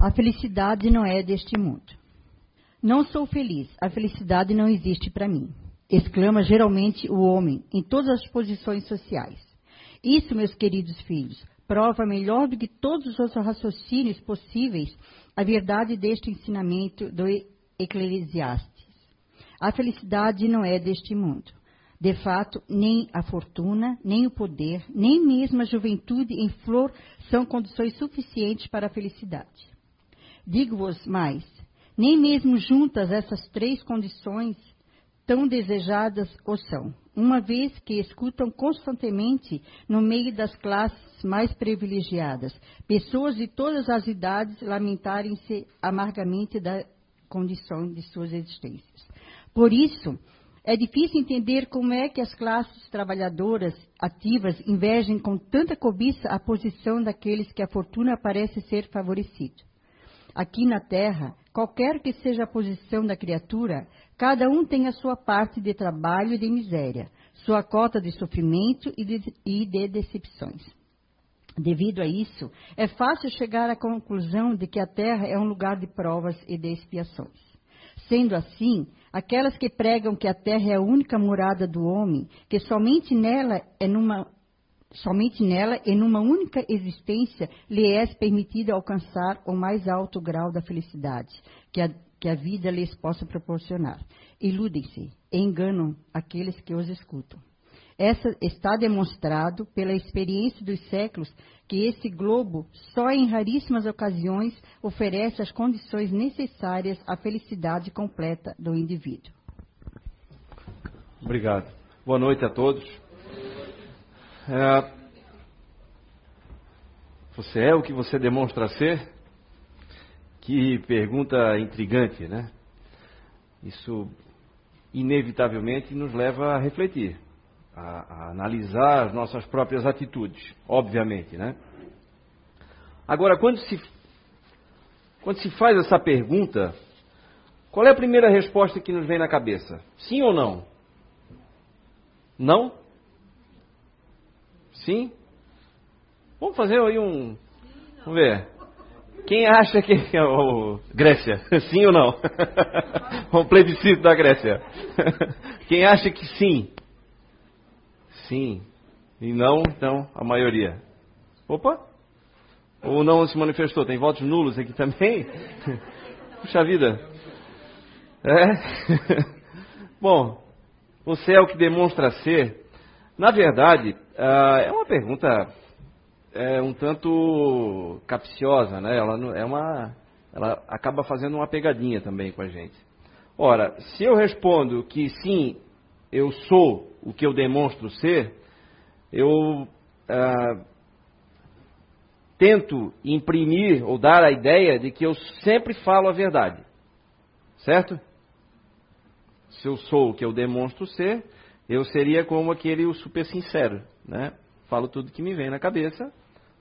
A felicidade não é deste mundo. Não sou feliz, a felicidade não existe para mim, exclama geralmente o homem em todas as posições sociais. Isso, meus queridos filhos, prova melhor do que todos os raciocínios possíveis a verdade deste ensinamento do Eclesiastes. A felicidade não é deste mundo. De fato, nem a fortuna, nem o poder, nem mesmo a juventude em flor são condições suficientes para a felicidade. Digo-vos mais, nem mesmo juntas essas três condições tão desejadas o são, uma vez que escutam constantemente, no meio das classes mais privilegiadas, pessoas de todas as idades lamentarem-se amargamente da condição de suas existências. Por isso, é difícil entender como é que as classes trabalhadoras ativas invejem com tanta cobiça a posição daqueles que a fortuna parece ser favorecida. Aqui na Terra, qualquer que seja a posição da criatura, cada um tem a sua parte de trabalho e de miséria, sua cota de sofrimento e de, e de decepções. Devido a isso, é fácil chegar à conclusão de que a Terra é um lugar de provas e de expiações. Sendo assim, aquelas que pregam que a Terra é a única morada do homem, que somente nela é numa Somente nela e numa única existência lhe é permitido alcançar o mais alto grau da felicidade que a, que a vida lhes possa proporcionar. Iludem-se enganam aqueles que os escutam. Essa está demonstrado pela experiência dos séculos que esse globo só em raríssimas ocasiões oferece as condições necessárias à felicidade completa do indivíduo. Obrigado. Boa noite a todos. É, você é o que você demonstra ser? Que pergunta intrigante, né? Isso inevitavelmente nos leva a refletir, a, a analisar as nossas próprias atitudes, obviamente, né? Agora, quando se, quando se faz essa pergunta, qual é a primeira resposta que nos vem na cabeça? Sim ou não? Não? Sim? Vamos fazer aí um. Vamos ver. Quem acha que. Oh, Grécia, sim ou não? um plebiscito da Grécia. Quem acha que sim? Sim. E não, então, a maioria. Opa! Ou não se manifestou? Tem votos nulos aqui também? Puxa vida. É? Bom, você é o que demonstra ser. Na verdade, ah, é uma pergunta é, um tanto capciosa, né? Ela é uma, ela acaba fazendo uma pegadinha também com a gente. Ora, se eu respondo que sim, eu sou o que eu demonstro ser, eu ah, tento imprimir ou dar a ideia de que eu sempre falo a verdade, certo? Se eu sou o que eu demonstro ser, eu seria como aquele o super sincero, né? Falo tudo que me vem na cabeça,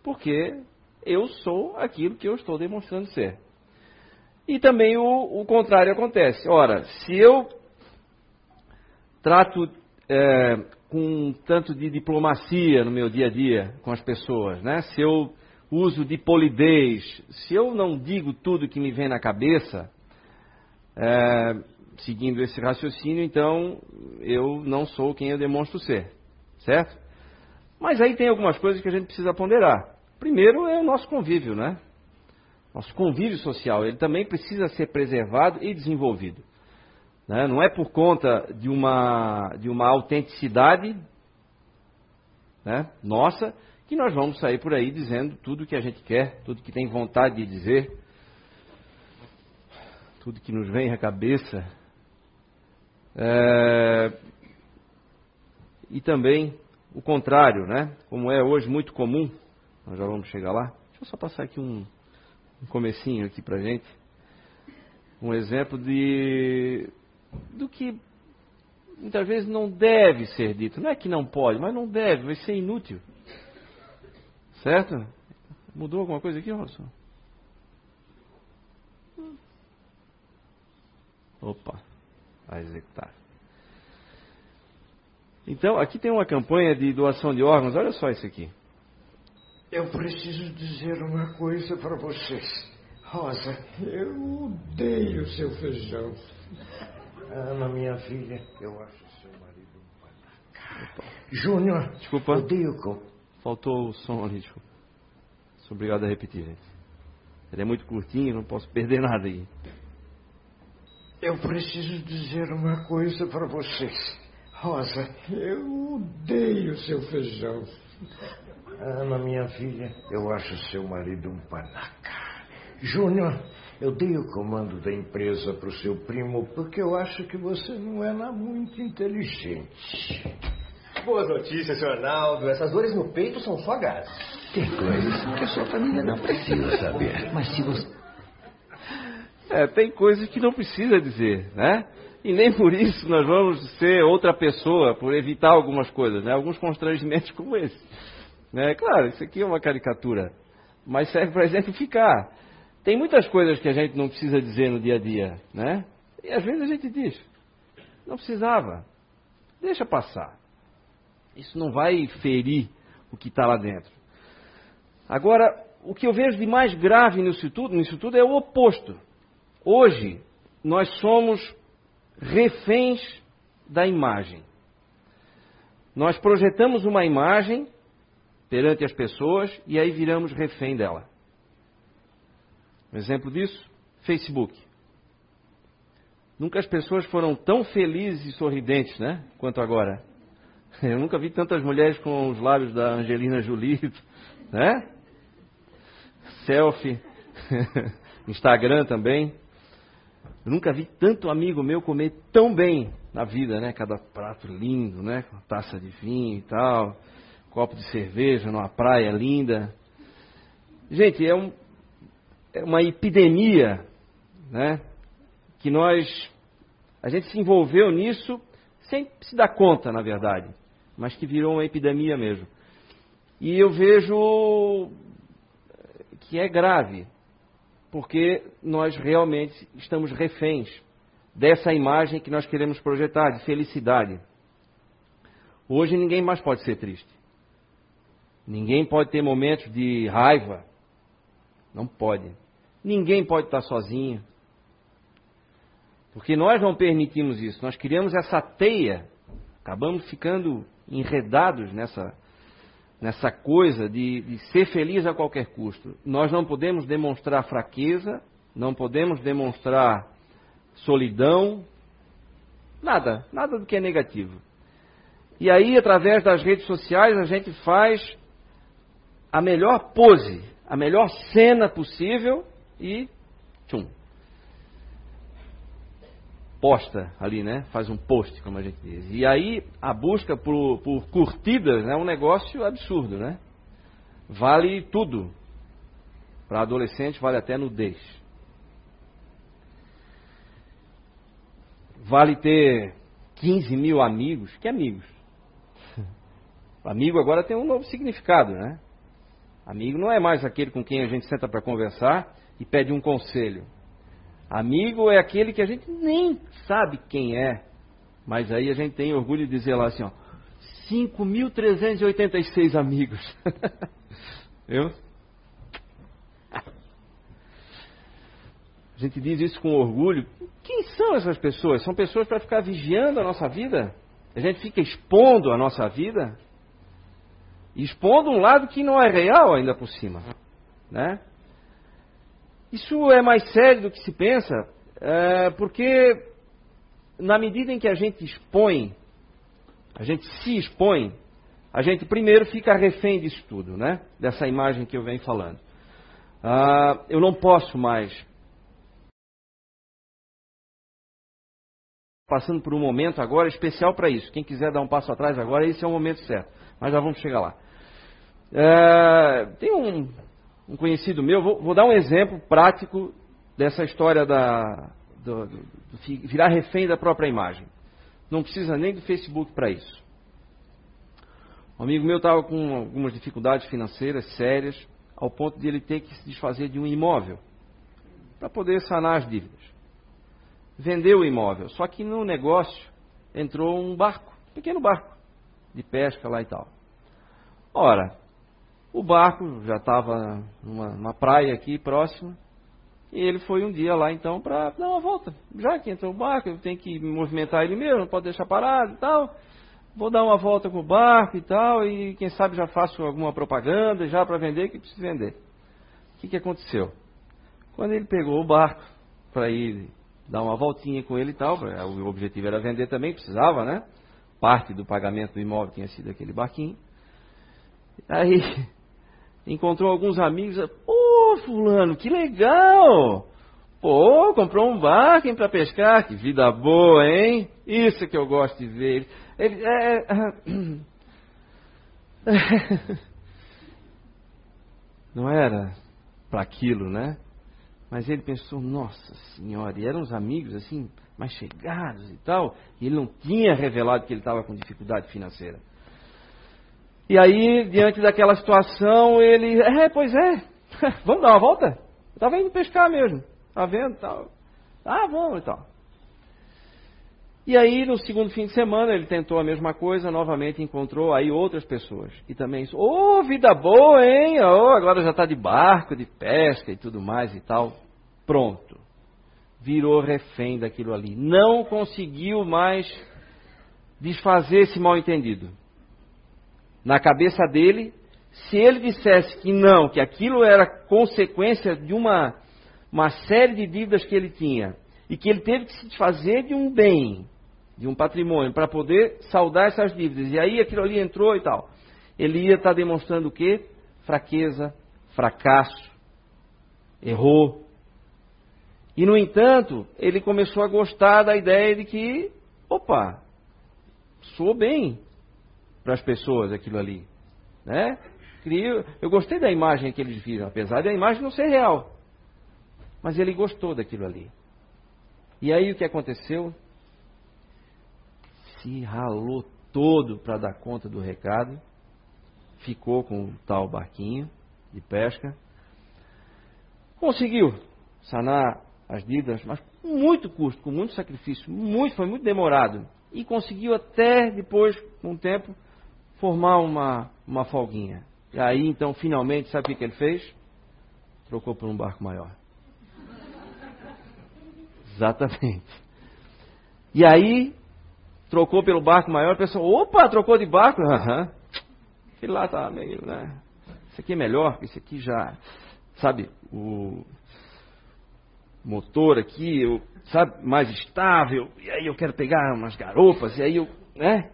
porque eu sou aquilo que eu estou demonstrando ser. E também o, o contrário acontece. Ora, se eu trato é, com um tanto de diplomacia no meu dia a dia com as pessoas, né? se eu uso de polidez, se eu não digo tudo que me vem na cabeça, é, seguindo esse raciocínio, então eu não sou quem eu demonstro ser, certo? Mas aí tem algumas coisas que a gente precisa ponderar. Primeiro é o nosso convívio, né? Nosso convívio social, ele também precisa ser preservado e desenvolvido. Né? Não é por conta de uma, de uma autenticidade né, nossa que nós vamos sair por aí dizendo tudo que a gente quer, tudo que tem vontade de dizer, tudo que nos vem à cabeça. É... E também o contrário, né? Como é hoje muito comum, nós já vamos chegar lá. Deixa eu só passar aqui um, um comecinho aqui pra gente. Um exemplo de do que muitas vezes não deve ser dito. Não é que não pode, mas não deve, vai ser inútil. Certo? Mudou alguma coisa aqui, Robson? Opa, vai executar. Então, aqui tem uma campanha de doação de órgãos, olha só isso aqui. Eu preciso dizer uma coisa para vocês. Rosa, eu odeio seu feijão. Ana, minha filha, eu acho seu marido um panaca. Júnior, Desculpa. odeio com. Faltou o som ali, desculpa. Sou obrigado a repetir, gente. Ele é muito curtinho, não posso perder nada aí. Eu preciso dizer uma coisa para vocês. Rosa, eu odeio seu feijão. Ana, minha filha, eu acho seu marido um panaca. Júnior, eu dei o comando da empresa para o seu primo porque eu acho que você não é lá muito inteligente. Boas notícias, senhor Arnaldo. Essas dores no peito são só gases. Tem coisas que a sua família não precisa saber. Mas se você. É, tem coisas que não precisa dizer, né? E nem por isso nós vamos ser outra pessoa, por evitar algumas coisas, né? Alguns constrangimentos como esse. Né? Claro, isso aqui é uma caricatura, mas serve para exemplificar. Tem muitas coisas que a gente não precisa dizer no dia a dia, né? E às vezes a gente diz, não precisava, deixa passar. Isso não vai ferir o que está lá dentro. Agora, o que eu vejo de mais grave nisso tudo, nisso tudo é o oposto. Hoje, nós somos reféns da imagem. Nós projetamos uma imagem perante as pessoas e aí viramos refém dela. Um exemplo disso, Facebook. Nunca as pessoas foram tão felizes e sorridentes, né? Quanto agora. Eu nunca vi tantas mulheres com os lábios da Angelina Jolie, né? Selfie, Instagram também. Eu nunca vi tanto amigo meu comer tão bem na vida, né? Cada prato lindo, né? Com taça de vinho e tal, copo de cerveja numa praia linda. Gente, é, um, é uma epidemia, né? Que nós, a gente se envolveu nisso sem se dar conta, na verdade, mas que virou uma epidemia mesmo. E eu vejo que é grave, porque nós realmente estamos reféns dessa imagem que nós queremos projetar de felicidade. Hoje ninguém mais pode ser triste. Ninguém pode ter momentos de raiva. Não pode. Ninguém pode estar sozinho. Porque nós não permitimos isso. Nós criamos essa teia. Acabamos ficando enredados nessa, nessa coisa de, de, ser feliz a qualquer custo. Nós não podemos demonstrar fraqueza, não podemos demonstrar solidão, nada, nada do que é negativo. E aí, através das redes sociais, a gente faz a melhor pose, a melhor cena possível e tchum. Posta ali, né? Faz um post, como a gente diz. E aí a busca por, por curtidas é um negócio absurdo, né? Vale tudo. Para adolescente vale até nudez. Vale ter 15 mil amigos. Que amigos? Amigo agora tem um novo significado, né? Amigo não é mais aquele com quem a gente senta para conversar e pede um conselho. Amigo é aquele que a gente nem sabe quem é, mas aí a gente tem orgulho de dizer lá assim, ó, 5.386 amigos. Eu? A gente diz isso com orgulho. Quem são essas pessoas? São pessoas para ficar vigiando a nossa vida? A gente fica expondo a nossa vida? Expondo um lado que não é real ainda por cima. Né? Isso é mais sério do que se pensa, é, porque na medida em que a gente expõe, a gente se expõe, a gente primeiro fica refém disso tudo, né? Dessa imagem que eu venho falando. Ah, eu não posso mais. Passando por um momento agora especial para isso. Quem quiser dar um passo atrás agora, esse é o momento certo. Mas já vamos chegar lá. É, tem um, um conhecido meu, vou, vou, dar um exemplo prático dessa história da, do, do, do virar refém da própria imagem. Não precisa nem do Facebook para isso. Um amigo meu estava com algumas dificuldades financeiras sérias, ao ponto de ele ter que se desfazer de um imóvel para poder sanar as dívidas. Vendeu o imóvel, só que no negócio entrou um barco, um pequeno barco de pesca lá e tal. Ora, o barco já estava numa, numa praia aqui próxima E ele foi um dia lá então para dar uma volta. Já que entrou o barco, eu tenho que movimentar ele mesmo, não pode deixar parado e tal. Vou dar uma volta com o barco e tal, e quem sabe já faço alguma propaganda já para vender que preciso vender. O que, que aconteceu? Quando ele pegou o barco para ir dar uma voltinha com ele e tal, o objetivo era vender também, precisava, né? Parte do pagamento do imóvel tinha sido aquele barquinho. Aí encontrou alguns amigos, pô, fulano, que legal! Pô, comprou um barco para pescar, que vida boa, hein? Isso que eu gosto de ver. Ele, é, é, não era para aquilo, né? Mas ele pensou, nossa senhora, e eram os amigos assim, mais chegados e tal, e ele não tinha revelado que ele estava com dificuldade financeira. E aí, diante daquela situação, ele, é, pois é, vamos dar uma volta? Eu estava indo pescar mesmo, tá vendo tal. Ah, vamos e tal. E aí, no segundo fim de semana, ele tentou a mesma coisa, novamente encontrou aí outras pessoas. E também, ô, oh, vida boa, hein? Oh, agora já está de barco, de pesca e tudo mais e tal. Pronto. Virou refém daquilo ali. Não conseguiu mais desfazer esse mal entendido. Na cabeça dele, se ele dissesse que não, que aquilo era consequência de uma, uma série de dívidas que ele tinha, e que ele teve que se desfazer de um bem, de um patrimônio para poder saldar essas dívidas. E aí aquilo ali entrou e tal. Ele ia estar tá demonstrando o quê? Fraqueza, fracasso, errou. E no entanto, ele começou a gostar da ideia de que, opa, soou bem para as pessoas aquilo ali, né? Eu gostei da imagem que eles viram, apesar da imagem não ser real. Mas ele gostou daquilo ali. E aí o que aconteceu? se ralou todo para dar conta do recado, ficou com o tal barquinho de pesca, conseguiu sanar as dívidas, mas com muito custo, com muito sacrifício, muito, foi muito demorado. E conseguiu até depois, com o tempo, formar uma, uma folguinha. E aí, então, finalmente, sabe o que ele fez? Trocou por um barco maior. Exatamente. E aí, trocou pelo barco maior, a pessoa, opa, trocou de barco? Aham. Aquele lá tá meio, né? Esse aqui é melhor, esse aqui já, sabe, o motor aqui, eu, sabe, mais estável, e aí eu quero pegar umas garopas, e aí eu, né?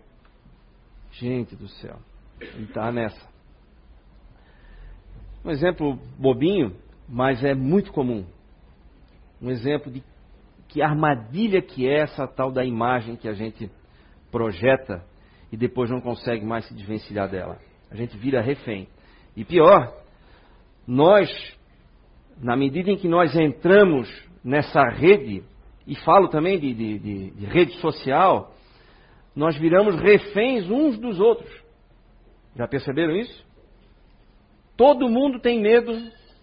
Gente do céu, ele tá nessa. Um exemplo bobinho, mas é muito comum. Um exemplo de que armadilha que é essa tal da imagem que a gente projeta e depois não consegue mais se desvencilhar dela. A gente vira refém. E pior, nós, na medida em que nós entramos nessa rede, e falo também de, de, de, de rede social, nós viramos reféns uns dos outros. Já perceberam isso? Todo mundo tem medo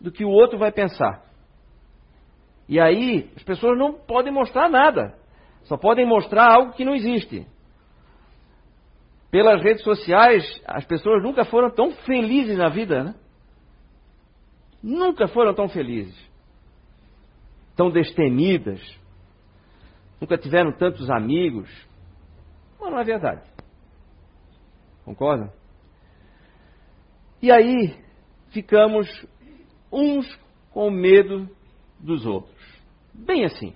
do que o outro vai pensar. E aí, as pessoas não podem mostrar nada. Só podem mostrar algo que não existe pelas redes sociais, as pessoas nunca foram tão felizes na vida, né? Nunca foram tão felizes. Tão destemidas. Nunca tiveram tantos amigos. Mas não é verdade. Concorda? E aí ficamos uns com medo dos outros. Bem assim.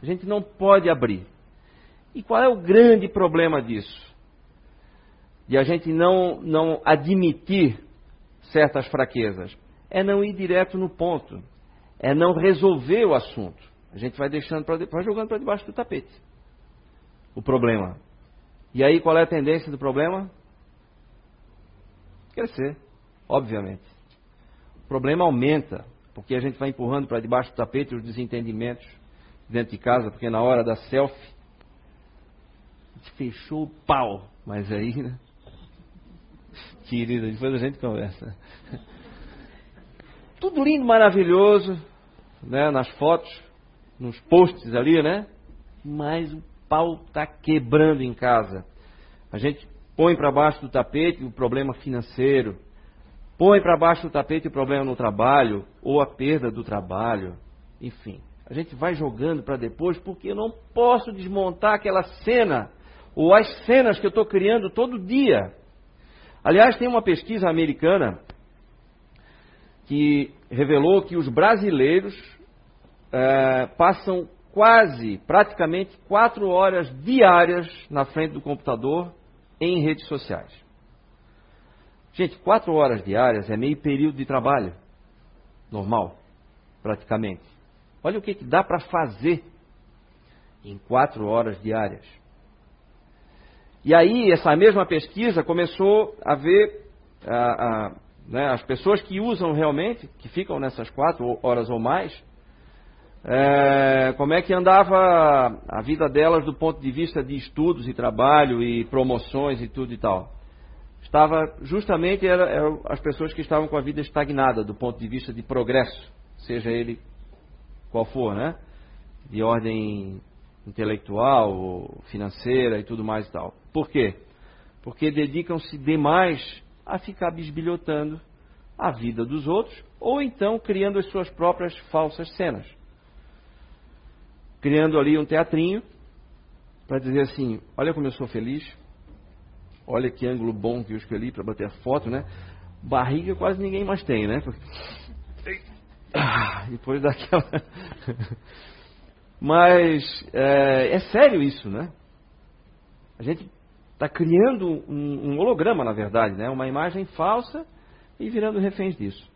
A gente não pode abrir. E qual é o grande problema disso? De a gente não, não admitir certas fraquezas? É não ir direto no ponto. É não resolver o assunto. A gente vai deixando, pra, vai jogando para debaixo do tapete. O problema. E aí qual é a tendência do problema? Crescer, obviamente. O problema aumenta, porque a gente vai empurrando para debaixo do tapete os desentendimentos dentro de casa, porque na hora da selfie fechou o pau. Mas aí, né? Querida, depois a gente conversa. Tudo lindo, maravilhoso, né? Nas fotos, nos posts ali, né? Mas o pau tá quebrando em casa. A gente põe para baixo do tapete o problema financeiro, põe para baixo do tapete o problema no trabalho ou a perda do trabalho, enfim. A gente vai jogando para depois porque eu não posso desmontar aquela cena ou as cenas que eu estou criando todo dia. Aliás, tem uma pesquisa americana que revelou que os brasileiros é, passam quase, praticamente, quatro horas diárias na frente do computador em redes sociais. Gente, quatro horas diárias é meio período de trabalho. Normal, praticamente. Olha o que, que dá para fazer em quatro horas diárias. E aí, essa mesma pesquisa começou a ver a, a, né, as pessoas que usam realmente, que ficam nessas quatro horas ou mais, é, como é que andava a vida delas do ponto de vista de estudos e trabalho e promoções e tudo e tal. Estava justamente era, as pessoas que estavam com a vida estagnada do ponto de vista de progresso, seja ele qual for, né? De ordem intelectual, financeira e tudo mais e tal. Por quê? Porque dedicam-se demais a ficar bisbilhotando a vida dos outros ou então criando as suas próprias falsas cenas criando ali um teatrinho para dizer assim: olha como eu sou feliz, olha que ângulo bom que eu escolhi para bater foto, né? Barriga quase ninguém mais tem, né? Ah, depois daquela. Mas é, é, sério isso, né? A gente está criando um, um holograma, na verdade, né? Uma imagem falsa e virando reféns disso.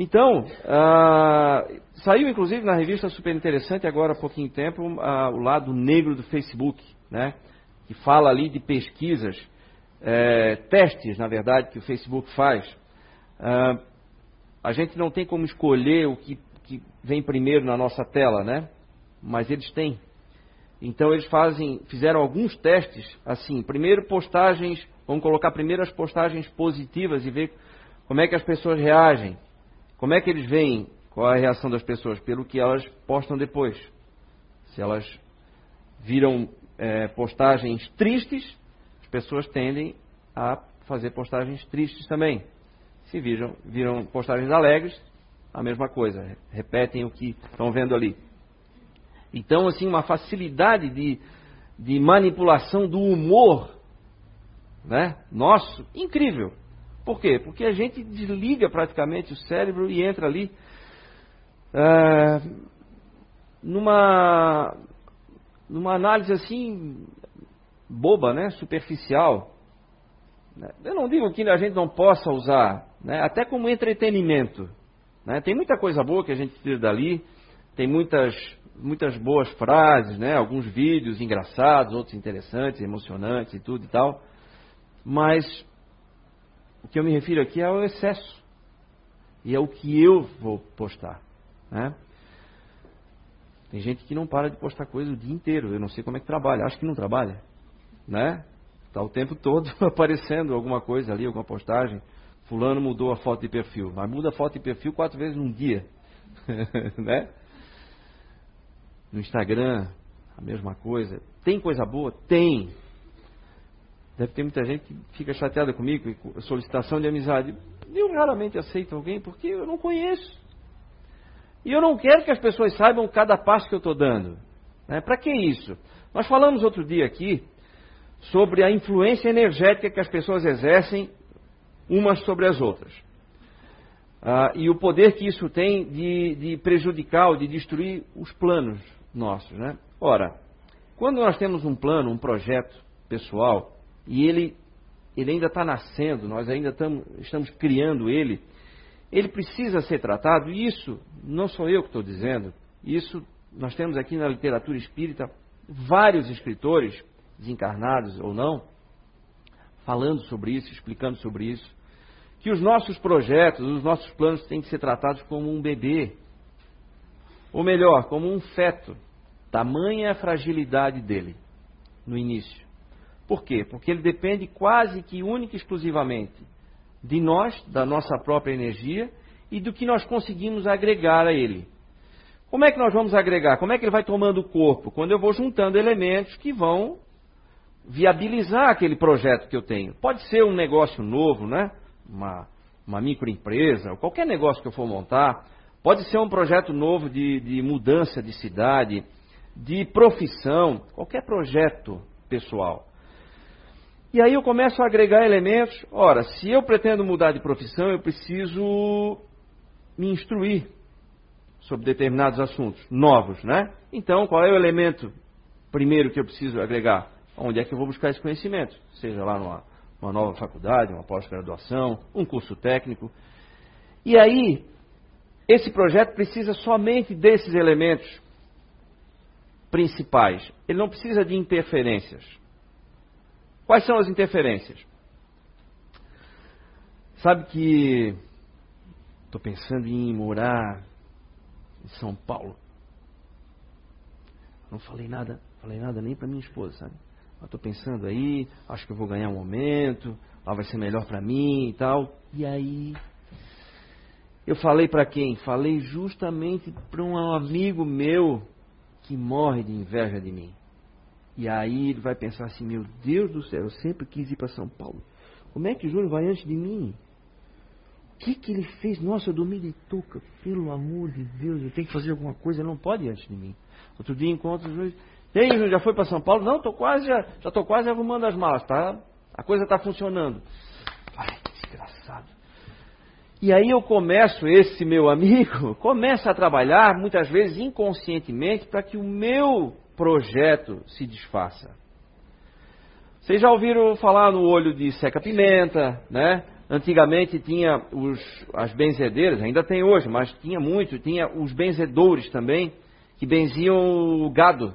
Então, ah, saiu inclusive na revista super interessante agora há pouquinho tempo ah, o lado negro do Facebook, né? Que fala ali de pesquisas, é, testes, na verdade, que o Facebook faz. Ah, a gente não tem como escolher o que, que vem primeiro na nossa tela, né? Mas eles têm. Então eles fazem, fizeram alguns testes, assim, primeiro postagens, vamos colocar primeiro as postagens positivas e ver como é que as pessoas reagem. Como é que eles veem qual é a reação das pessoas? Pelo que elas postam depois. Se elas viram é, postagens tristes, as pessoas tendem a fazer postagens tristes também. Se viram, viram postagens alegres, a mesma coisa. Repetem o que estão vendo ali. Então, assim, uma facilidade de, de manipulação do humor né, nosso, incrível. Por quê? Porque a gente desliga praticamente o cérebro e entra ali é, numa, numa análise assim boba, né? superficial. Eu não digo que a gente não possa usar, né? até como entretenimento. Né? Tem muita coisa boa que a gente tira dali, tem muitas, muitas boas frases, né? alguns vídeos engraçados, outros interessantes, emocionantes e tudo e tal. Mas o que eu me refiro aqui é o excesso. E é o que eu vou postar. Né? Tem gente que não para de postar coisa o dia inteiro. Eu não sei como é que trabalha. Acho que não trabalha. Né? Está o tempo todo aparecendo alguma coisa ali, alguma postagem. Fulano mudou a foto de perfil. Mas muda a foto de perfil quatro vezes num dia. né? No Instagram, a mesma coisa. Tem coisa boa? Tem. Deve ter muita gente que fica chateada comigo, com solicitação de amizade. Eu raramente aceito alguém porque eu não conheço. E eu não quero que as pessoas saibam cada passo que eu estou dando. Né? Para que isso? Nós falamos outro dia aqui sobre a influência energética que as pessoas exercem umas sobre as outras. Ah, e o poder que isso tem de, de prejudicar ou de destruir os planos nossos. Né? Ora, quando nós temos um plano, um projeto pessoal, e ele, ele ainda está nascendo, nós ainda tamo, estamos criando ele, ele precisa ser tratado, e isso não sou eu que estou dizendo, isso nós temos aqui na literatura espírita vários escritores, desencarnados ou não, falando sobre isso, explicando sobre isso, que os nossos projetos, os nossos planos têm que ser tratados como um bebê, ou melhor, como um feto, tamanha a fragilidade dele no início. Por quê? Porque ele depende quase que única e exclusivamente de nós, da nossa própria energia e do que nós conseguimos agregar a ele. Como é que nós vamos agregar? Como é que ele vai tomando corpo? Quando eu vou juntando elementos que vão viabilizar aquele projeto que eu tenho. Pode ser um negócio novo, né? Uma, uma microempresa, ou qualquer negócio que eu for montar, pode ser um projeto novo de, de mudança de cidade, de profissão, qualquer projeto pessoal. E aí eu começo a agregar elementos. Ora, se eu pretendo mudar de profissão, eu preciso me instruir sobre determinados assuntos novos, né? Então, qual é o elemento primeiro que eu preciso agregar? Onde é que eu vou buscar esse conhecimento? Seja lá numa, numa nova faculdade, uma pós-graduação, um curso técnico. E aí, esse projeto precisa somente desses elementos principais. Ele não precisa de interferências. Quais são as interferências? Sabe que estou pensando em morar em São Paulo. Não falei nada, falei nada nem para minha esposa, sabe? Estou pensando aí, acho que eu vou ganhar um momento, lá vai ser melhor para mim e tal. E aí, eu falei para quem? Falei justamente para um amigo meu que morre de inveja de mim. E aí ele vai pensar assim: meu Deus do céu, eu sempre quis ir para São Paulo. Como é que o Júnior vai antes de mim? O que, que ele fez? Nossa, eu dormi de touca. Pelo amor de Deus, eu tenho que fazer alguma coisa. Ele não pode ir antes de mim. Outro dia encontro o Júnior. E aí, Júnior, já foi para São Paulo? Não, tô quase, já estou quase arrumando as malas, tá? A coisa está funcionando. Ai, que desgraçado. E aí eu começo, esse meu amigo, começa a trabalhar, muitas vezes inconscientemente, para que o meu projeto se desfaça. Vocês já ouviram falar no olho de seca-pimenta, né? Antigamente tinha os, as benzedeiras, ainda tem hoje, mas tinha muito, tinha os benzedores também, que benziam o gado.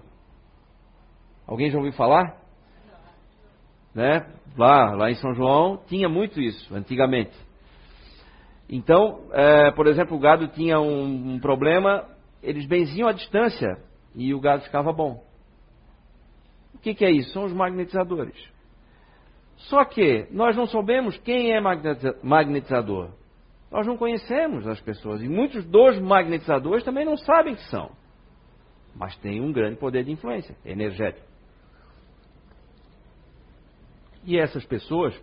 Alguém já ouviu falar? Né? Lá, lá em São João tinha muito isso, antigamente. Então, é, por exemplo, o gado tinha um, um problema, eles benziam a distância e o gado ficava bom. O que, que é isso? São os magnetizadores. Só que nós não sabemos quem é magnetizador. Nós não conhecemos as pessoas. E muitos dos magnetizadores também não sabem que são. Mas têm um grande poder de influência energético. E essas pessoas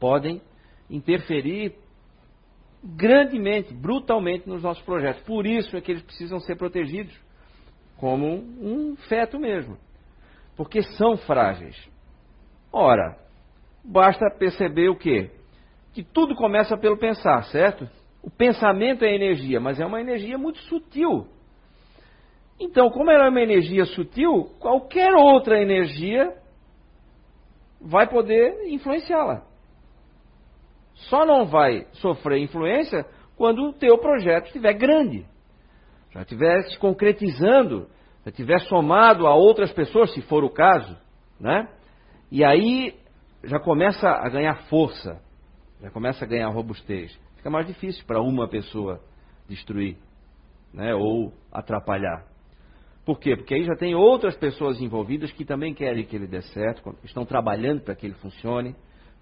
podem interferir grandemente, brutalmente nos nossos projetos. Por isso é que eles precisam ser protegidos, como um feto mesmo. Porque são frágeis. Ora, basta perceber o quê? Que tudo começa pelo pensar, certo? O pensamento é energia, mas é uma energia muito sutil. Então, como ela é uma energia sutil, qualquer outra energia vai poder influenciá-la. Só não vai sofrer influência quando o teu projeto estiver grande, já estiver se concretizando, já estiver somado a outras pessoas, se for o caso, né? E aí já começa a ganhar força, já começa a ganhar robustez. Fica mais difícil para uma pessoa destruir, né? Ou atrapalhar. Por quê? Porque aí já tem outras pessoas envolvidas que também querem que ele dê certo, estão trabalhando para que ele funcione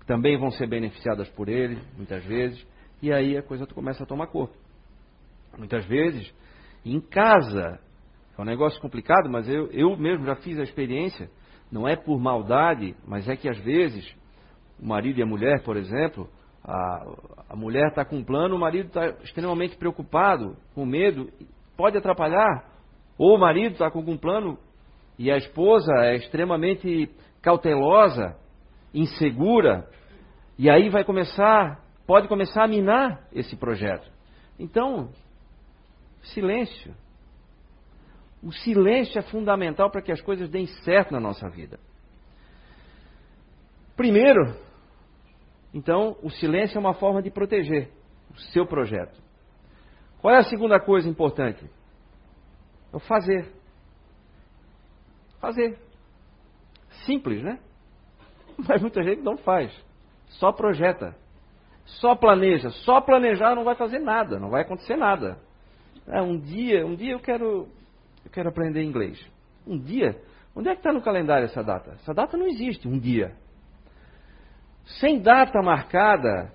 também vão ser beneficiadas por ele, muitas vezes, e aí a coisa começa a tomar corpo. Muitas vezes, em casa, é um negócio complicado, mas eu, eu mesmo já fiz a experiência, não é por maldade, mas é que às vezes, o marido e a mulher, por exemplo, a, a mulher está com um plano, o marido está extremamente preocupado, com medo, pode atrapalhar, ou o marido está com algum plano e a esposa é extremamente cautelosa, insegura, e aí vai começar, pode começar a minar esse projeto. Então, silêncio. O silêncio é fundamental para que as coisas deem certo na nossa vida. Primeiro, então, o silêncio é uma forma de proteger o seu projeto. Qual é a segunda coisa importante? É o fazer. Fazer. Simples, né? Mas muita gente não faz. Só projeta. Só planeja. Só planejar não vai fazer nada, não vai acontecer nada. É, um dia, um dia eu quero, eu quero aprender inglês. Um dia? Onde é que está no calendário essa data? Essa data não existe, um dia. Sem data marcada,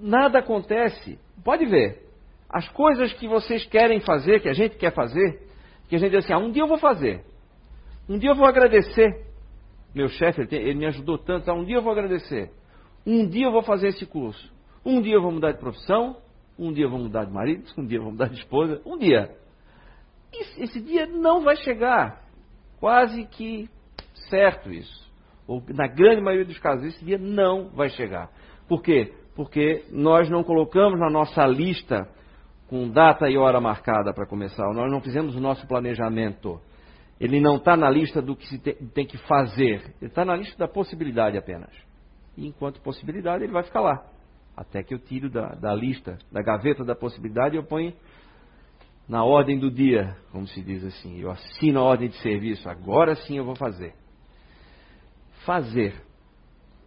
nada acontece. Pode ver. As coisas que vocês querem fazer, que a gente quer fazer, que a gente diz assim, ah, um dia eu vou fazer. Um dia eu vou agradecer. Meu chefe, ele, ele, me ajudou tanto, ah, um dia eu vou agradecer. Um dia eu vou fazer esse curso. Um dia eu vou mudar de profissão, um dia vou mudar de marido, um dia vou mudar de esposa, um dia. Esse dia não vai chegar. Quase que certo isso. Ou na grande maioria dos casos, esse dia não vai chegar. Por quê? Porque nós não colocamos na nossa lista com data e hora marcada para começar. Nós não fizemos o nosso planejamento. Ele não está na lista do que se tem que fazer. Ele está na lista da possibilidade apenas. E enquanto possibilidade, ele vai ficar lá. Até que eu tiro da, da lista, da gaveta da possibilidade, eu ponho na ordem do dia, como se diz assim. Eu assino a ordem de serviço. Agora sim eu vou fazer. Fazer.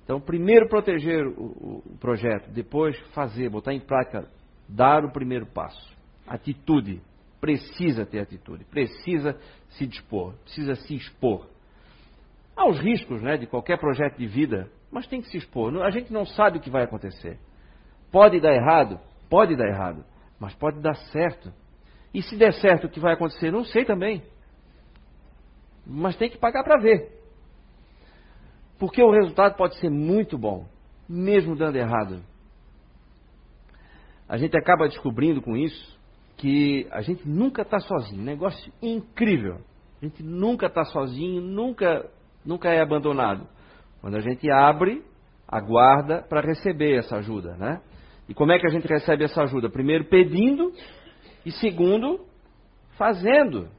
Então, primeiro proteger o, o projeto, depois fazer, botar em prática, dar o primeiro passo. Atitude precisa ter atitude, precisa se dispor, precisa se expor. Há os riscos né, de qualquer projeto de vida, mas tem que se expor. A gente não sabe o que vai acontecer. Pode dar errado? Pode dar errado, mas pode dar certo. E se der certo, o que vai acontecer? Não sei também. Mas tem que pagar para ver. Porque o resultado pode ser muito bom, mesmo dando errado. A gente acaba descobrindo com isso que a gente nunca está sozinho. Negócio incrível. A gente nunca está sozinho, nunca, nunca é abandonado. Quando a gente abre, aguarda para receber essa ajuda, né? E como é que a gente recebe essa ajuda? Primeiro pedindo e segundo fazendo.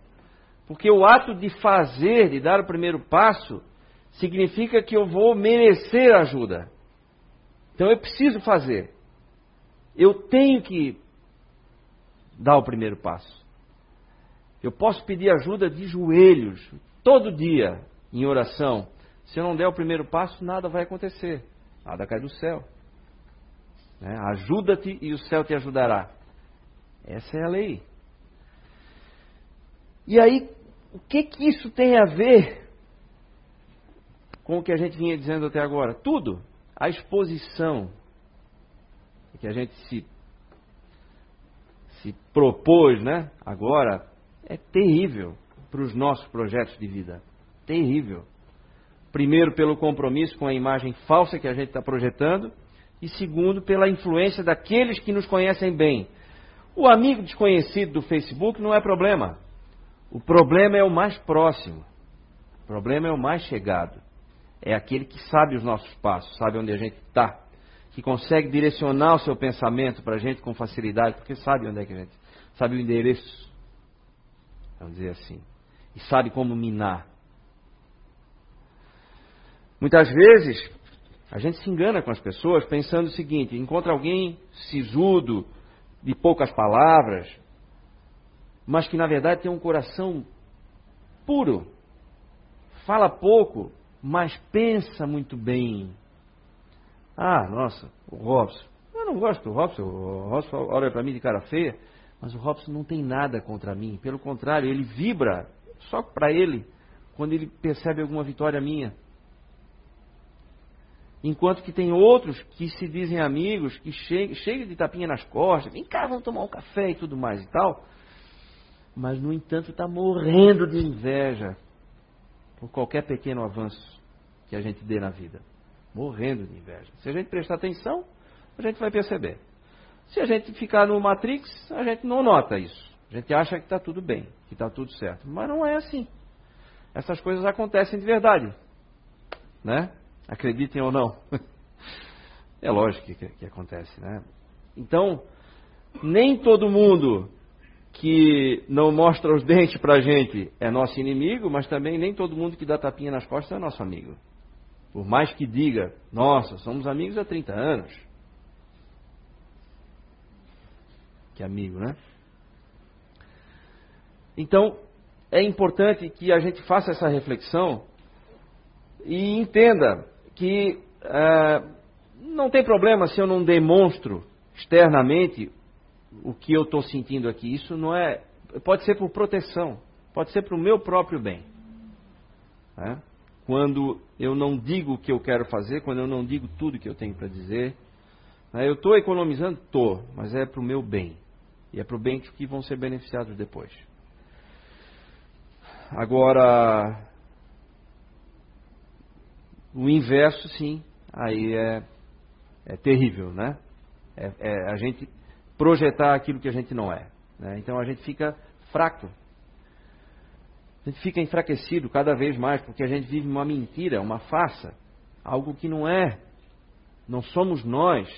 Porque o ato de fazer, de dar o primeiro passo, significa que eu vou merecer ajuda. Então eu preciso fazer. Eu tenho que dar o primeiro passo. Eu posso pedir ajuda de joelhos, todo dia, em oração. Se eu não der o primeiro passo, nada vai acontecer. Nada cai do céu. Né? Ajuda-te e o céu te ajudará. Essa é a lei. E aí, o que, que isso tem a ver com o que a gente vinha dizendo até agora? Tudo. A exposição que a gente se se propôs, né, agora, é terrível para os nossos projetos de vida. Terrível. Primeiro, pelo compromisso com a imagem falsa que a gente está projetando, e segundo, pela influência daqueles que nos conhecem bem. O amigo desconhecido do Facebook não é problema. O problema é o mais próximo. O problema é o mais chegado. É aquele que sabe os nossos passos, sabe onde a gente está que consegue direcionar o seu pensamento para a gente com facilidade, porque sabe onde é que a gente sabe o endereço, vamos dizer assim, e sabe como minar. Muitas vezes a gente se engana com as pessoas pensando o seguinte: encontra alguém sisudo, de poucas palavras, mas que na verdade tem um coração puro, fala pouco, mas pensa muito bem ah, nossa, o Robson. Eu não gosto do Robson. O Robson olha para mim de cara feia, mas o Robson não tem nada contra mim. Pelo contrário, ele vibra só para ele quando ele percebe alguma vitória minha. Enquanto que tem outros que se dizem amigos, que chegam de tapinha nas costas, vem cá, vamos tomar um café e tudo mais e tal. Mas, no entanto, está morrendo de inveja por qualquer pequeno avanço que a gente dê na vida morrendo de inveja. Se a gente prestar atenção, a gente vai perceber. Se a gente ficar no Matrix, a gente não nota isso. A gente acha que está tudo bem, que está tudo certo. Mas não é assim. Essas coisas acontecem de verdade. Né? Acreditem ou não. é lógico que, que acontece. Né? Então, nem todo mundo que não mostra os dentes para a gente é nosso inimigo, mas também nem todo mundo que dá tapinha nas costas é nosso amigo. Por mais que diga, nossa, somos amigos há 30 anos. Que amigo, né? Então, é importante que a gente faça essa reflexão e entenda que é, não tem problema se eu não demonstro externamente o que eu estou sentindo aqui. Isso não é. Pode ser por proteção, pode ser para o meu próprio bem. Né? quando eu não digo o que eu quero fazer, quando eu não digo tudo que eu tenho para dizer. Né? Eu estou economizando? Estou, mas é para o meu bem. E é para o bem que vão ser beneficiados depois. Agora, o inverso, sim, aí é, é terrível, né? É, é a gente projetar aquilo que a gente não é. Né? Então a gente fica fraco. A gente fica enfraquecido cada vez mais porque a gente vive uma mentira, uma farsa, algo que não é. Não somos nós.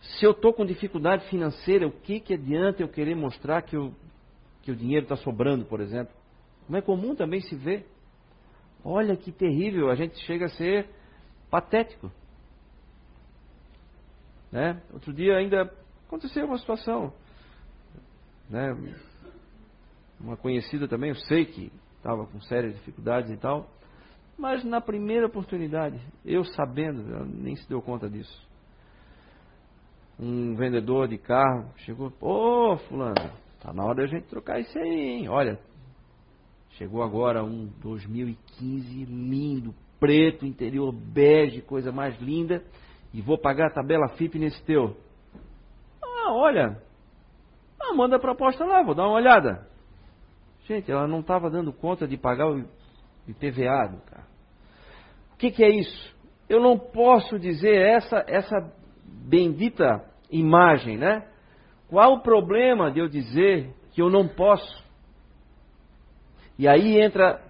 Se eu estou com dificuldade financeira, o que, que adianta eu querer mostrar que, eu, que o dinheiro está sobrando, por exemplo? Como é comum também se ver. Olha que terrível, a gente chega a ser patético. Né? Outro dia ainda aconteceu uma situação. Né? Uma conhecida também, eu sei que estava com sérias dificuldades e tal. Mas na primeira oportunidade, eu sabendo, ela nem se deu conta disso. Um vendedor de carro chegou, ô oh, fulano, tá na hora da gente trocar isso aí, hein? Olha, chegou agora um 2015 lindo, preto, interior bege, coisa mais linda, e vou pagar a tabela FIP nesse teu. Ah, olha, ah, manda a proposta lá, vou dar uma olhada. Gente, ela não estava dando conta de pagar o IPVA do carro. O que, que é isso? Eu não posso dizer essa, essa bendita imagem, né? Qual o problema de eu dizer que eu não posso? E aí entra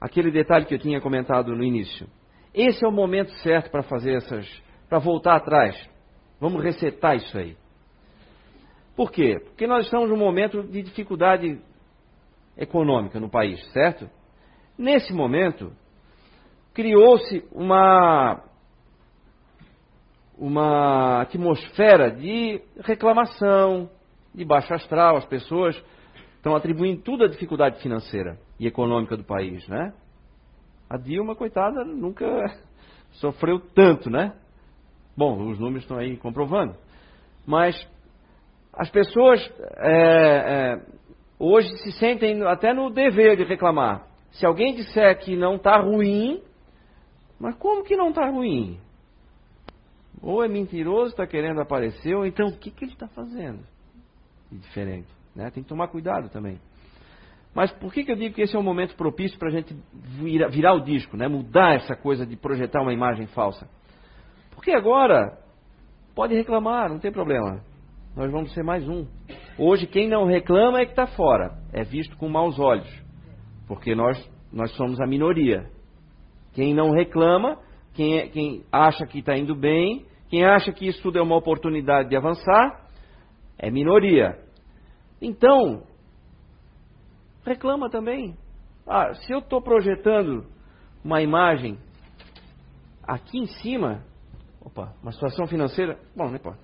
aquele detalhe que eu tinha comentado no início. Esse é o momento certo para fazer essas, para voltar atrás. Vamos resetar isso aí. Por quê? Porque nós estamos num momento de dificuldade econômica no país, certo? Nesse momento, criou-se uma, uma atmosfera de reclamação, de baixo astral, as pessoas estão atribuindo tudo à dificuldade financeira e econômica do país, né? A Dilma, coitada, nunca sofreu tanto, né? Bom, os números estão aí comprovando. Mas as pessoas é, é, hoje se sentem até no dever de reclamar. Se alguém disser que não está ruim, mas como que não está ruim? Ou é mentiroso, está querendo aparecer, ou então o que, que ele está fazendo? Diferente. Né? Tem que tomar cuidado também. Mas por que, que eu digo que esse é um momento propício para a gente virar, virar o disco, né? mudar essa coisa de projetar uma imagem falsa? Porque agora pode reclamar, não tem problema nós vamos ser mais um. Hoje, quem não reclama é que está fora, é visto com maus olhos, porque nós, nós somos a minoria. Quem não reclama, quem, é, quem acha que está indo bem, quem acha que isso tudo é uma oportunidade de avançar, é minoria. Então, reclama também. Ah, se eu estou projetando uma imagem aqui em cima, opa, uma situação financeira, bom, não importa.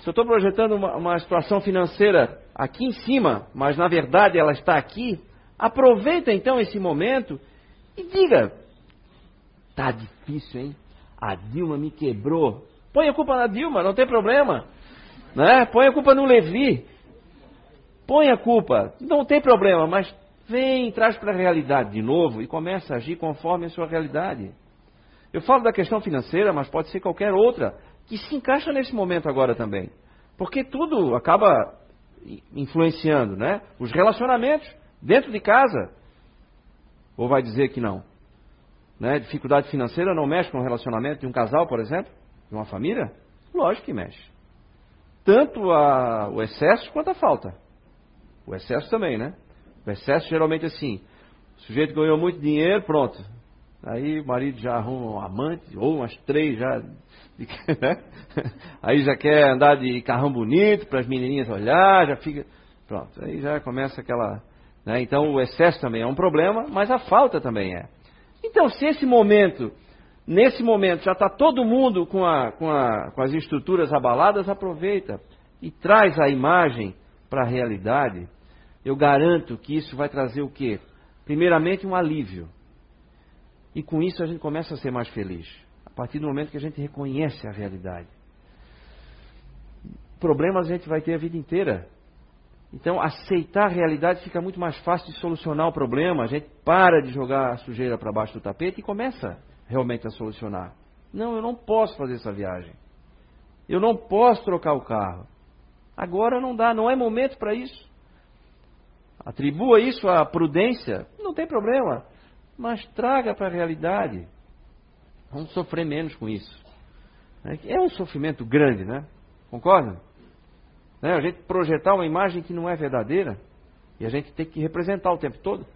Se eu estou projetando uma, uma situação financeira aqui em cima, mas na verdade ela está aqui, aproveita então esse momento e diga: tá difícil, hein? A Dilma me quebrou. Põe a culpa na Dilma, não tem problema. Né? Põe a culpa no Levi. Põe a culpa, não tem problema, mas vem, traz para a realidade de novo e começa a agir conforme a sua realidade. Eu falo da questão financeira, mas pode ser qualquer outra que se encaixa nesse momento agora também. Porque tudo acaba influenciando, né? Os relacionamentos dentro de casa. Ou vai dizer que não? Né? Dificuldade financeira não mexe com o relacionamento de um casal, por exemplo? De uma família? Lógico que mexe. Tanto a, o excesso quanto a falta. O excesso também, né? O excesso geralmente assim. O sujeito ganhou muito dinheiro, pronto. Aí o marido já arruma um amante, ou umas três já né? Aí já quer andar de carrão bonito para as menininhas olhar, já fica. Pronto, aí já começa aquela. Né? Então o excesso também é um problema, mas a falta também é. Então, se esse momento, nesse momento, já está todo mundo com, a, com, a, com as estruturas abaladas, aproveita e traz a imagem para a realidade. Eu garanto que isso vai trazer o quê? Primeiramente, um alívio. E com isso a gente começa a ser mais feliz partir do momento que a gente reconhece a realidade. Problemas a gente vai ter a vida inteira. Então, aceitar a realidade fica muito mais fácil de solucionar o problema. A gente para de jogar a sujeira para baixo do tapete e começa realmente a solucionar. Não, eu não posso fazer essa viagem. Eu não posso trocar o carro. Agora não dá, não é momento para isso. Atribua isso à prudência, não tem problema. Mas traga para a realidade. Vamos sofrer menos com isso. É um sofrimento grande, né? Concorda? Né? A gente projetar uma imagem que não é verdadeira e a gente tem que representar o tempo todo.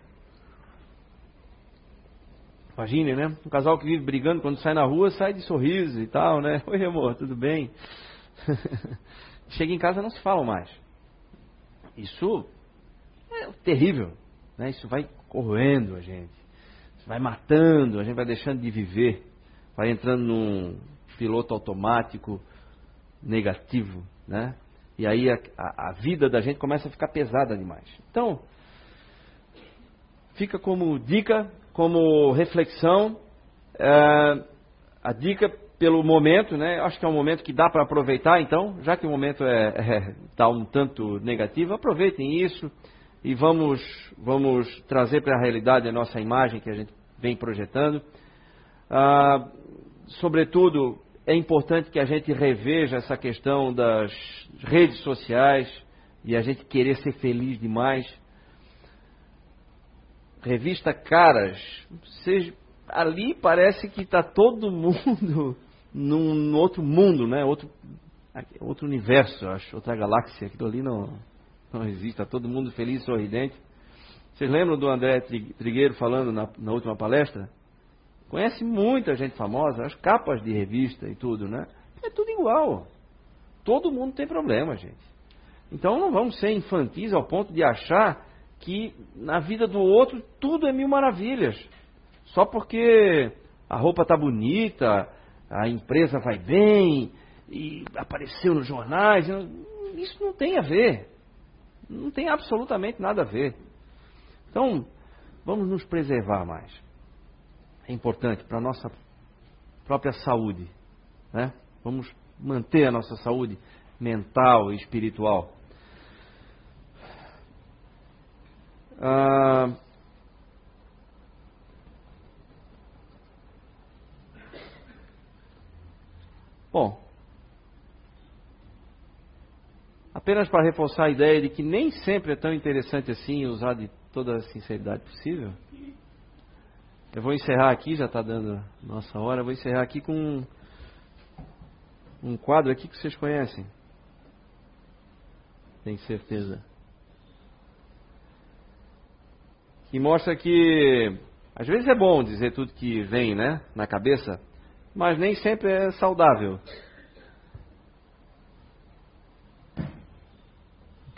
Imagine, né? Um casal que vive brigando quando sai na rua, sai de sorriso e tal, né? Oi, amor, tudo bem? Chega em casa não se falam mais. Isso terrível, né? Isso vai corroendo a gente, vai matando, a gente vai deixando de viver, vai entrando num piloto automático negativo, né? E aí a, a, a vida da gente começa a ficar pesada demais. Então, fica como dica, como reflexão, é, a dica pelo momento, né? Acho que é um momento que dá para aproveitar, então, já que o momento é, é tá um tanto negativo, aproveitem isso e vamos vamos trazer para a realidade a nossa imagem que a gente vem projetando. Ah, sobretudo, é importante que a gente reveja essa questão das redes sociais e a gente querer ser feliz demais. Revista Caras, ali parece que está todo mundo num, num, outro mundo, né? Outro, outro universo, acho, outra galáxia. Aquilo ali não, não existe. Está todo mundo feliz, sorridente. Vocês lembram do André Trigueiro falando na, na última palestra? Conhece muita gente famosa, as capas de revista e tudo, né? É tudo igual. Todo mundo tem problema, gente. Então não vamos ser infantis ao ponto de achar que na vida do outro tudo é mil maravilhas. Só porque a roupa tá bonita, a empresa vai bem e apareceu nos jornais. Isso não tem a ver. Não tem absolutamente nada a ver. Então, vamos nos preservar mais. É importante para a nossa própria saúde. Né? Vamos manter a nossa saúde mental e espiritual. Ah, Bom, apenas para reforçar a ideia de que nem sempre é tão interessante assim usar de toda a sinceridade possível, eu vou encerrar aqui, já está dando nossa hora, vou encerrar aqui com um, um quadro aqui que vocês conhecem. Tenho certeza. Que mostra que às vezes é bom dizer tudo que vem né, na cabeça, mas nem sempre é saudável.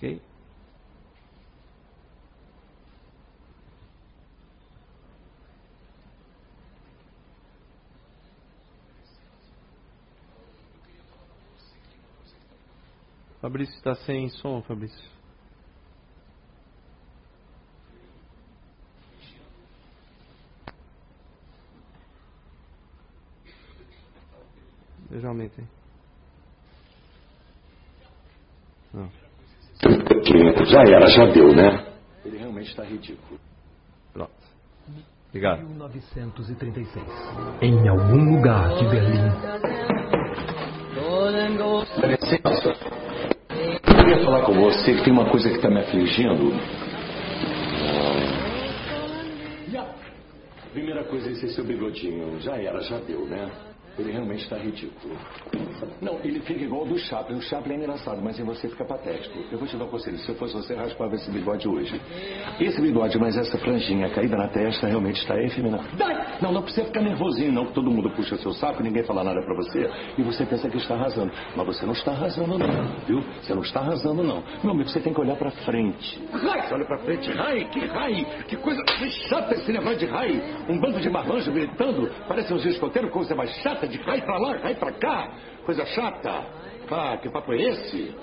Ok? Fabrício está sem som, Fabrício. Eu aumentar. Não. Já era, já deu, né? Ele realmente está ridículo. Pronto. Obrigado. 1936. Em algum lugar de Berlim. Eu queria falar com você que tem uma coisa que está me afligindo. Primeira coisa, esse seu bigodinho. Já era, já deu, né? Ele realmente está ridículo. Não, ele fica igual do Chaplin. O Chaplin é engraçado, mas em você fica patético. Eu vou te dar um conselho. Se eu fosse você, raspava esse bigode hoje. Esse bigode, mas essa franjinha caída na testa realmente está efeminada. Não, não precisa ficar nervosinho, não, que todo mundo puxa seu saco, ninguém fala nada pra você, e você pensa que está arrasando. Mas você não está arrasando, não, viu? Você não está arrasando, não. Meu amigo, você tem que olhar pra frente. Você olha pra frente. Rai, que rai! Que coisa chata esse negócio de rai! Um bando de marmanjos gritando, parece uns escoteiros, coisa mais chata de rai pra lá, rai pra cá. Coisa chata. Ah, que papo é esse?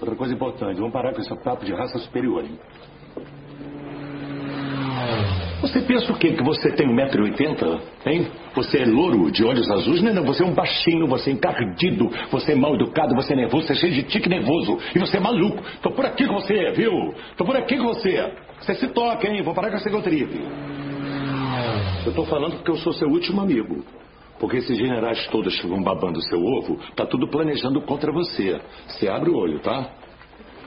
Outra coisa importante, vamos parar com esse papo de raça superior, hein? Você pensa o quê? Que você tem 1,80m? Hein? Você é louro, de olhos azuis? Não, não, você é um baixinho, você é encardido, você é mal educado, você é nervoso, você é cheio de tique nervoso. E você é maluco. Tô por aqui com você, viu? Tô por aqui com você. Você se toca, hein? Vou parar com essa gotripe. Eu tô falando porque eu sou seu último amigo. Porque esses generais todos ficam babando seu ovo, tá tudo planejando contra você. Você abre o olho, tá?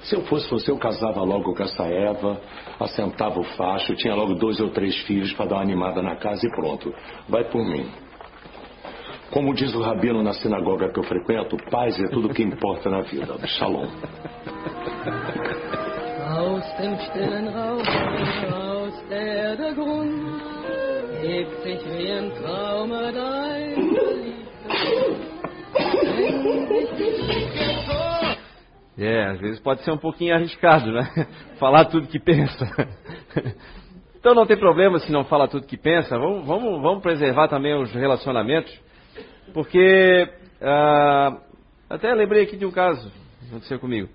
Se eu fosse você, eu casava logo com essa Eva, assentava o facho, tinha logo dois ou três filhos para dar uma animada na casa e pronto. Vai por mim. Como diz o rabino na sinagoga que eu frequento, paz é tudo que importa na vida. Shalom. Hebt sich wie Traume dein É, às vezes pode ser um pouquinho arriscado, né? Falar tudo que pensa. Então não tem problema se não fala tudo que pensa. Vamos, vamos, vamos preservar também os relacionamentos. Porque ah, até lembrei aqui de um caso que aconteceu comigo.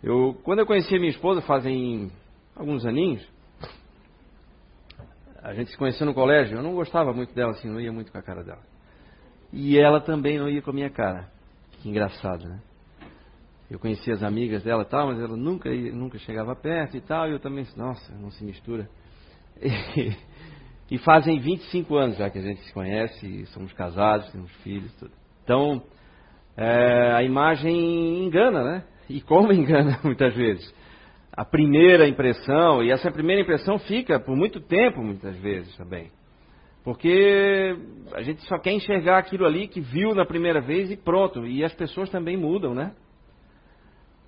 Eu, quando eu conheci a minha esposa, fazem alguns aninhos, a gente se conheceu no colégio, eu não gostava muito dela, assim, não ia muito com a cara dela. E ela também não ia com a minha cara. Que engraçado, né? Eu conhecia as amigas dela e tal, mas ela nunca, nunca chegava perto e tal, e eu também, nossa, não se mistura. E, e fazem 25 anos já que a gente se conhece, somos casados, temos filhos, tudo. Então, é, a imagem engana, né? E como engana muitas vezes. A primeira impressão, e essa primeira impressão fica por muito tempo, muitas vezes também. Porque a gente só quer enxergar aquilo ali que viu na primeira vez e pronto. E as pessoas também mudam, né?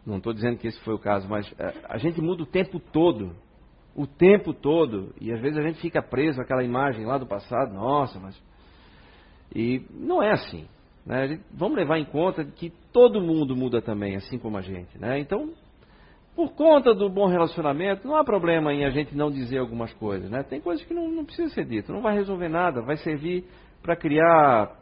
Não estou dizendo que esse foi o caso, mas é, a gente muda o tempo todo. O tempo todo. E às vezes a gente fica preso àquela imagem lá do passado. Nossa, mas. E não é assim. Né? Vamos levar em conta que todo mundo muda também, assim como a gente. Né? Então, por conta do bom relacionamento, não há problema em a gente não dizer algumas coisas. Né? Tem coisas que não, não precisa ser dito, não vai resolver nada, vai servir para criar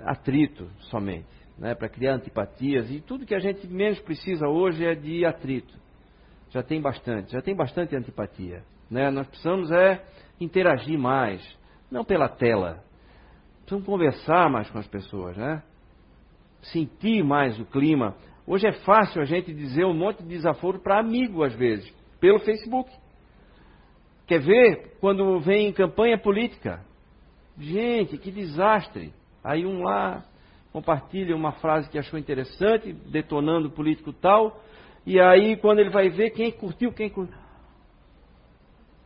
atrito somente, né? para criar antipatias. E tudo que a gente menos precisa hoje é de atrito. Já tem bastante, já tem bastante antipatia. Né? Nós precisamos é interagir mais, não pela tela, Precisamos conversar mais com as pessoas, né? Sentir mais o clima. Hoje é fácil a gente dizer um monte de desaforo para amigo, às vezes, pelo Facebook. Quer ver quando vem campanha política? Gente, que desastre. Aí um lá compartilha uma frase que achou interessante, detonando o político tal, e aí quando ele vai ver quem curtiu, quem curtiu.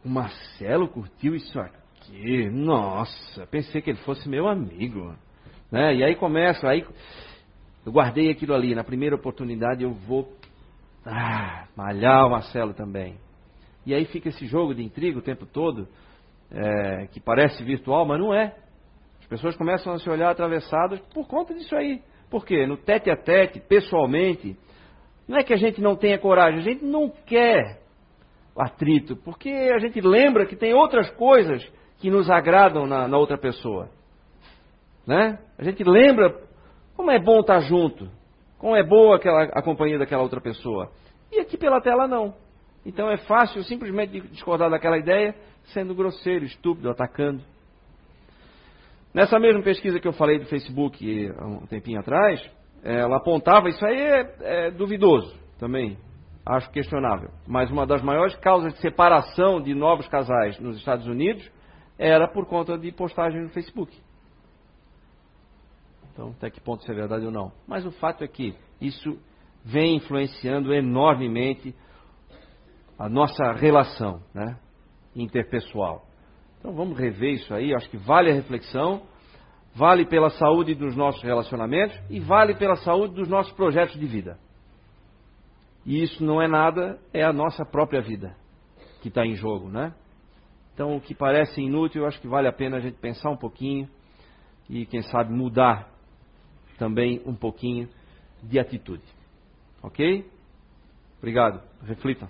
O Marcelo curtiu isso aqui nossa, pensei que ele fosse meu amigo. Né? E aí começa, aí eu guardei aquilo ali, na primeira oportunidade eu vou ah, malhar o Marcelo também. E aí fica esse jogo de intriga o tempo todo, é, que parece virtual, mas não é. As pessoas começam a se olhar atravessadas por conta disso aí. Por quê? No tete a tete, pessoalmente, não é que a gente não tenha coragem, a gente não quer atrito, porque a gente lembra que tem outras coisas que nos agradam na, na outra pessoa. Né? A gente lembra como é bom estar junto, como é boa aquela, a companhia daquela outra pessoa. E aqui pela tela não. Então é fácil simplesmente discordar daquela ideia sendo grosseiro, estúpido, atacando. Nessa mesma pesquisa que eu falei do Facebook há um tempinho atrás, ela apontava, isso aí é, é duvidoso também, acho questionável, mas uma das maiores causas de separação de novos casais nos Estados Unidos era por conta de postagem no Facebook. Então, até que ponto isso é verdade ou não. Mas o fato é que isso vem influenciando enormemente a nossa relação né, interpessoal. Então vamos rever isso aí, acho que vale a reflexão, vale pela saúde dos nossos relacionamentos e vale pela saúde dos nossos projetos de vida. E isso não é nada, é a nossa própria vida que está em jogo, né? Então, o que parece inútil, acho que vale a pena a gente pensar um pouquinho e, quem sabe, mudar também um pouquinho de atitude. Ok? Obrigado. Reflita.